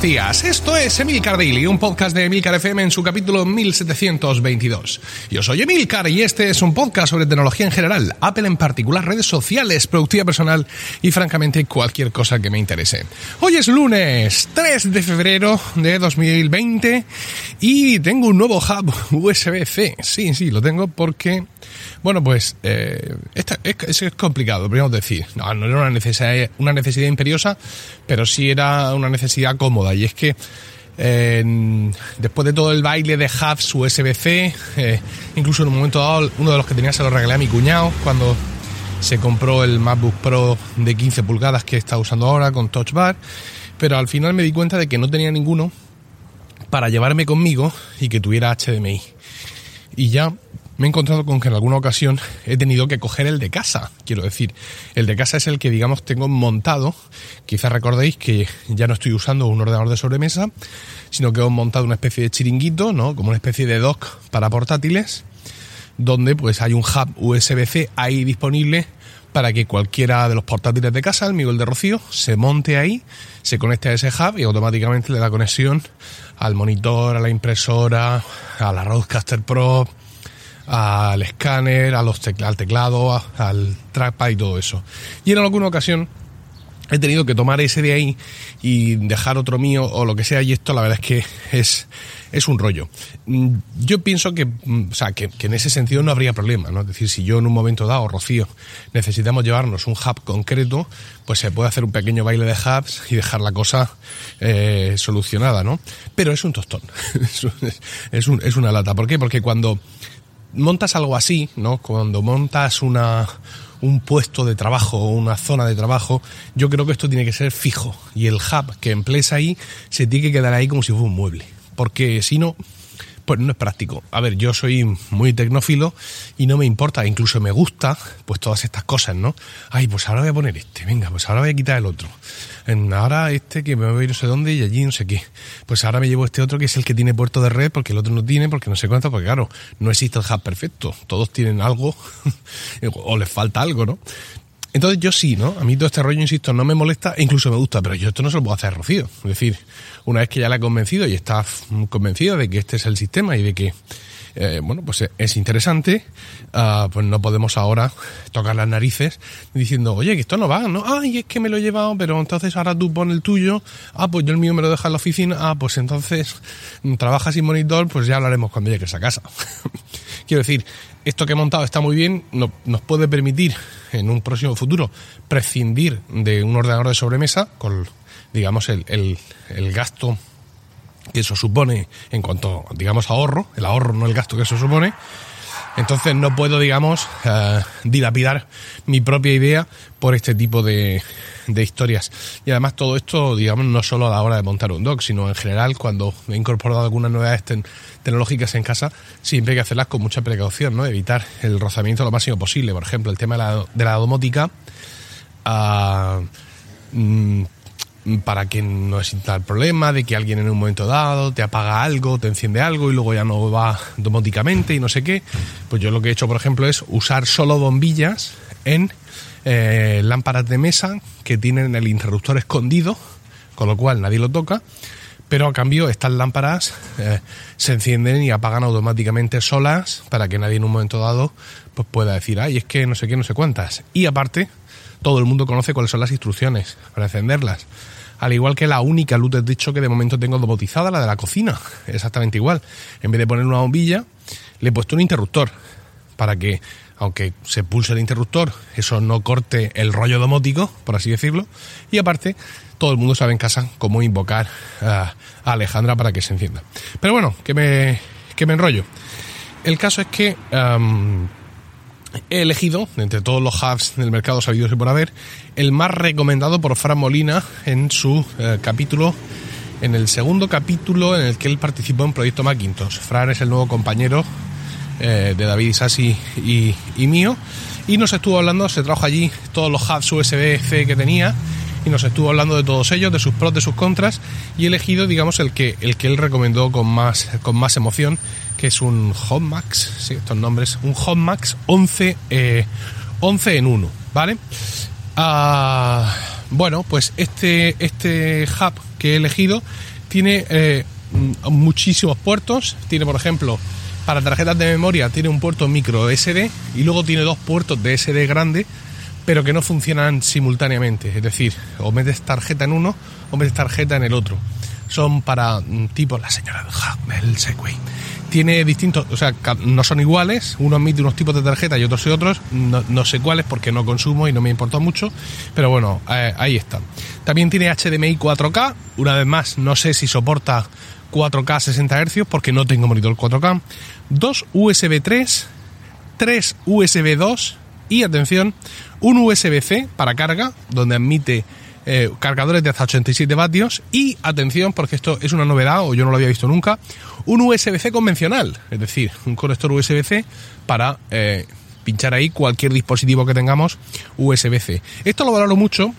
buenos días. Esto es Emilcar Daily, un podcast de Emilcar FM en su capítulo 1722. Yo soy Emilcar y este es un podcast sobre tecnología en general, Apple en particular, redes sociales, productividad personal y francamente cualquier cosa que me interese. Hoy es lunes 3 de febrero de 2020 y tengo un nuevo hub USB-C. Sí, sí, lo tengo porque, bueno, pues eh, es, complicado, podríamos decir. No, no era una necesidad, una necesidad imperiosa, pero sí era una necesidad cómoda. Y es que después de todo el baile de hubs USB-C, eh, incluso en un momento dado, uno de los que tenía se lo regalé a mi cuñado cuando se compró el MacBook Pro de 15 pulgadas que está usando ahora con Touch Bar, pero al final me di cuenta de que no tenía ninguno para llevarme conmigo y que tuviera HDMI. Y ya me he encontrado con que en alguna ocasión he tenido que coger el de casa. Quiero decir, el de casa es el que, digamos, tengo montado. Quizás recordéis que ya no estoy usando un ordenador de sobremesa, sino que he montado una especie de chiringuito, ¿no? Como una especie de dock para portátiles, donde pues hay un hub USB-C ahí disponible para que cualquiera de los portátiles de casa, el mío el de Rocío, se monte ahí, se conecte a ese hub y automáticamente le da conexión al monitor, a la impresora, a la Roadcaster Pro, al escáner, a los al teclado, al trackpad y todo eso. Y en alguna ocasión he tenido que tomar ese de ahí y dejar otro mío o lo que sea y esto la verdad es que es, es un rollo. Mm, yo pienso que, mm, o sea, que, en ese sentido no habría problema, ¿no? Es decir, si yo en un momento dado, Rocío, necesitamos llevarnos un hub concreto, pues se puede hacer un pequeño baile de hubs y dejar la cosa eh, solucionada, ¿no? Pero es un tostón, es, es una lata. ¿Por qué? Porque cuando montas algo así, ¿no? Cuando montas una, un puesto de trabajo o una zona de trabajo, yo creo que esto tiene que ser fijo. Y el hub que emplees ahí se tiene que quedar ahí como si fuera un mueble. Porque si no, pues no es práctico. A ver, yo soy muy tecnófilo y no me importa, incluso me gusta, pues todas estas cosas, ¿no? Ay, pues ahora voy a poner este, venga, pues ahora voy a quitar el otro. ahora este que me voy a ir no sé dónde y allí no sé qué. Pues ahora me llevo este otro que es el que tiene puerto de red porque el otro no tiene, porque no sé cuánto, porque claro, no existe el hub perfecto. Todos tienen algo o les falta algo, ¿no? Entonces yo sí, ¿no? A mí todo este rollo, insisto, no me molesta e incluso me gusta, pero yo esto no se lo puedo hacer a Rocío. Es decir, una vez que ya la he convencido y está convencido de que este es el sistema y de que, eh, bueno, pues es interesante, uh, pues no podemos ahora tocar las narices diciendo, oye, que esto no va, ¿no? Ay, es que me lo he llevado, pero entonces ahora tú pones el tuyo, ah, pues yo el mío me lo deja en la oficina, ah, pues entonces mm, trabajas sin monitor, pues ya hablaremos cuando llegues a casa. Quiero decir, esto que he montado está muy bien, nos puede permitir en un próximo futuro prescindir de un ordenador de sobremesa con, digamos, el, el, gasto que eso supone en cuanto, digamos, ahorro, el ahorro no el gasto que eso supone. Entonces no puedo, digamos, uh, dilapidar mi propia idea por este tipo de, de historias. Y además todo esto, digamos, no solo a la hora de montar un dock, sino en general cuando he incorporado algunas novedades tecnológicas en casa, siempre hay que hacerlas con mucha precaución, ¿no? Evitar el rozamiento lo máximo posible. Por ejemplo, el tema de la, domótica, ah, mm, para que no exista el problema de que alguien en un momento dado te apaga algo, te enciende algo y luego ya no va domóticamente y no sé qué. Pues yo lo que he hecho, por ejemplo, es usar solo bombillas en eh, lámparas de mesa que tienen el interruptor escondido, con lo cual nadie lo toca, pero a cambio estas lámparas eh, se encienden y apagan automáticamente solas para que nadie en un momento dado pues pueda decir, ay, es que no sé qué, no sé cuántas. Y aparte, todo el mundo conoce cuáles son las instrucciones para encenderlas. Al igual que la única luz de techo que de momento tengo domotizada, la de la cocina. Exactamente igual. En vez de poner una bombilla, le he puesto un interruptor para que aunque se pulse el interruptor, eso no corte el rollo domótico, por así decirlo. Y aparte, todo el mundo sabe en casa cómo invocar a Alejandra para que se encienda. Pero bueno, que me, que me enrollo. El caso es que he elegido, entre todos los hubs del mercado sabidos y por haber, el más recomendado por Fran Molina en su eh, capítulo, en el segundo capítulo en el que él participó en Proyecto Macintosh. Fran es el nuevo compañero eh, de David Isasi y, y, mío. Y nos estuvo hablando, se trajo allí todos los hubs USB-C que tenía y nos estuvo hablando de todos ellos, de sus pros, de sus contras y he elegido, digamos, el que, el que él recomendó con más, con más emoción, que es un HotMax, sí, estos nombres, un HotMax 11, 11 eh, en 1, ¿vale? Ah, bueno, pues este, este hub que he elegido tiene eh, muchísimos puertos. Tiene, por ejemplo, para tarjetas de memoria, tiene un puerto micro SD y luego tiene dos puertos de SD grande, pero que no funcionan simultáneamente. Es decir, o metes tarjeta en uno o metes tarjeta en el otro. Son para mm, tipo la señora del Segway tiene distintos, o sea, no son iguales, uno admite unos tipos de tarjeta y otros y otros, no, sé cuáles porque no consumo y no me importa mucho, pero bueno, eh, ahí está. También tiene HDMI 4K, una vez más, no sé si soporta 4K 60 Hz porque no tengo monitor 4K, dos USB 3, tres USB 2 y atención, un USB-C para carga, donde admite eh, cargadores de hasta 87 vatios. Y atención porque esto es una novedad o yo no lo había visto nunca un USB-C convencional. Es decir un conector USB-C para eh, pinchar ahí cualquier dispositivo que tengamos USB-C esto lo valoro mucho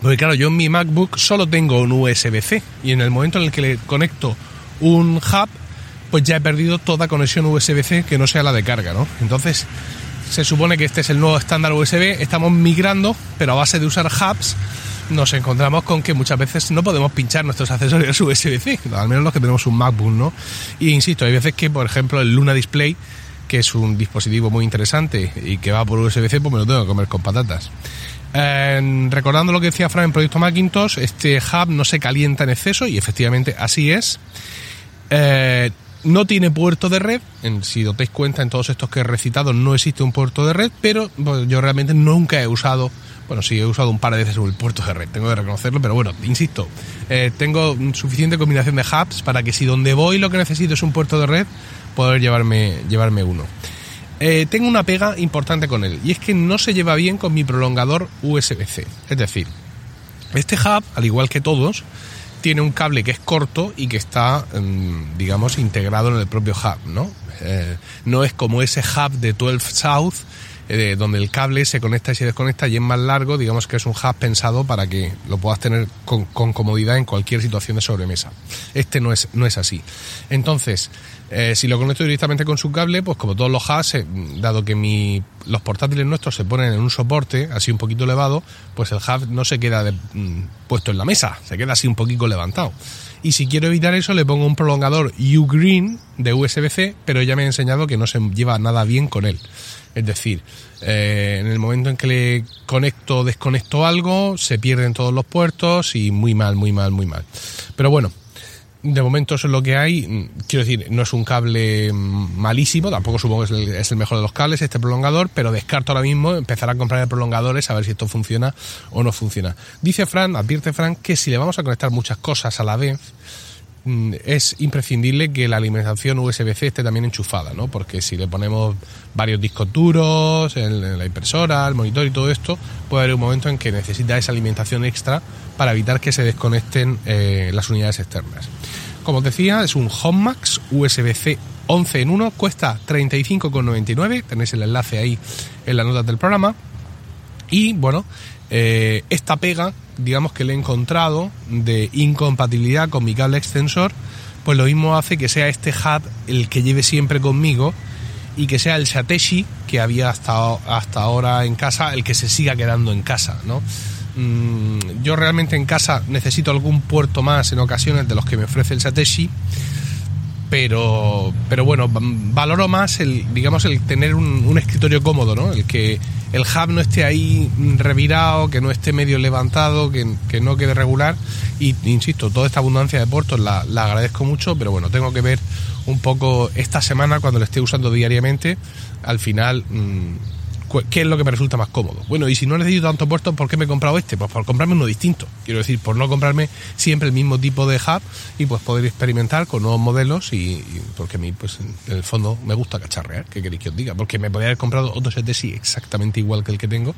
porque claro yo en mi MacBook solo tengo un USB-C y en el momento en el que le conecto un hub pues ya he perdido toda conexión USB-C que no sea la de carga ¿no? entonces se supone que este es el nuevo estándar USB estamos migrando pero a base de usar hubs nos encontramos con que muchas veces no podemos pinchar nuestros accesorios USB-C, al menos los que tenemos un MacBook, ¿no? Y insisto, hay veces que, por ejemplo, el Luna Display, que es un dispositivo muy interesante y que va por USB-C, pues me lo tengo que comer con patatas. recordando lo que decía Fran en Proyecto Macintosh, este hub no se calienta en exceso y efectivamente así es. Eh, no tiene puerto de red, en, si os dais cuenta en todos estos que he recitado no existe un puerto de red, pero yo realmente nunca he usado bueno, sí, he usado un par de veces el puerto de red, tengo que reconocerlo, pero bueno, insisto, eh, tengo suficiente combinación de hubs para que si donde voy lo que necesito es un puerto de red, poder llevarme, llevarme uno. Eh, tengo una pega importante con él, y es que no se lleva bien con mi prolongador USB-C. Es decir, este hub, al igual que todos, tiene un cable que es corto y que está, mm, digamos, integrado en el propio hub, ¿no? Eh, no es como ese hub de 12 South eh, donde el cable se conecta y se desconecta y es más largo, digamos que es un hub pensado para que lo puedas tener con, comodidad en cualquier situación de sobremesa. Este no es, no es así. Entonces, eh, si lo conecto directamente con su cable, pues como todos los hubs, eh, dado que mi, los portátiles nuestros se ponen en un soporte así un poquito elevado, pues el hub no se queda mm, puesto en la mesa, se queda así un poquito levantado. Y si quiero evitar eso, le pongo un prolongador U-Green de USB-C, pero ya me he enseñado que no se lleva nada bien con él. Es decir, eh, en el momento en que le conecto o desconecto algo, se pierden todos los puertos y muy mal, muy mal, muy mal. Pero bueno, de momento eso es lo que hay. Quiero decir, no es un cable malísimo, tampoco supongo que es el, es el, mejor de los cables, este prolongador, pero descarto ahora mismo empezar a comprar prolongadores a ver si esto funciona o no funciona. Dice Fran, advierte Fran, que si le vamos a conectar muchas cosas a la vez, es imprescindible que la alimentación USB-C esté también enchufada, ¿no? Porque si le ponemos varios discos duros en la impresora, el monitor y todo esto, puede haber un momento en que necesita esa alimentación extra para evitar que se desconecten eh, las unidades externas. Como os decía, es un HomeMax USB-C 11 en 1, cuesta 35,99, tenéis el enlace ahí en las notas del programa. Y bueno, eh, esta pega, digamos que le he encontrado de incompatibilidad con mi cable extensor, pues lo mismo hace que sea este hub el que lleve siempre conmigo y que sea el Sateshi que había hasta, hasta ahora en casa, el que se siga quedando en casa, ¿no? Mm, yo realmente en casa necesito algún puerto más en ocasiones de los que me ofrece el Sateshi pero, pero bueno, valoro más el, digamos, el tener un, escritorio cómodo, ¿no? El que el hub no esté ahí revirado, que no esté medio levantado, que, no quede regular. Y insisto, toda esta abundancia de puertos la, agradezco mucho, pero bueno, tengo que ver un poco esta semana cuando lo esté usando diariamente, al final mm, ¿qué es lo que me resulta más cómodo? Bueno, y si no necesito tanto puertos, ¿por qué me he comprado este? Pues por comprarme uno distinto. Quiero decir, por no comprarme siempre el mismo tipo de hub y pues poder experimentar con nuevos modelos y, porque a mí, pues en el fondo me gusta cacharrear, ¿qué queréis que os diga? Porque me podría haber comprado otro set de sí exactamente igual que el que tengo.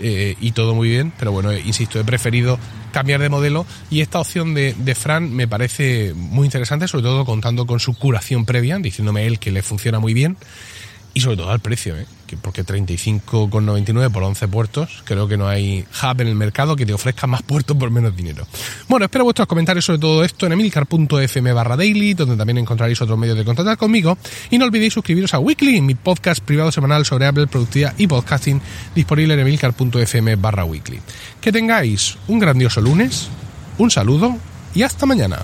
Eh, y todo muy bien, pero bueno, insisto, he preferido cambiar de modelo y esta opción de, de, Fran me parece muy interesante, sobre todo contando con su curación previa, diciéndome él que le funciona muy bien y sobre todo al precio, ¿eh? porque 35,99 por 11 puertos, creo que no hay hub en el mercado que te ofrezca más puertos por menos dinero. Bueno, espero vuestros comentarios sobre todo esto en emilcar.fm barra daily, donde también encontraréis otros medios de contactar conmigo. Y no olvidéis suscribiros a Weekly, mi podcast privado semanal sobre Apple, productividad y podcasting, disponible en emilcar.fm barra weekly. Que tengáis un grandioso lunes, un saludo y hasta mañana.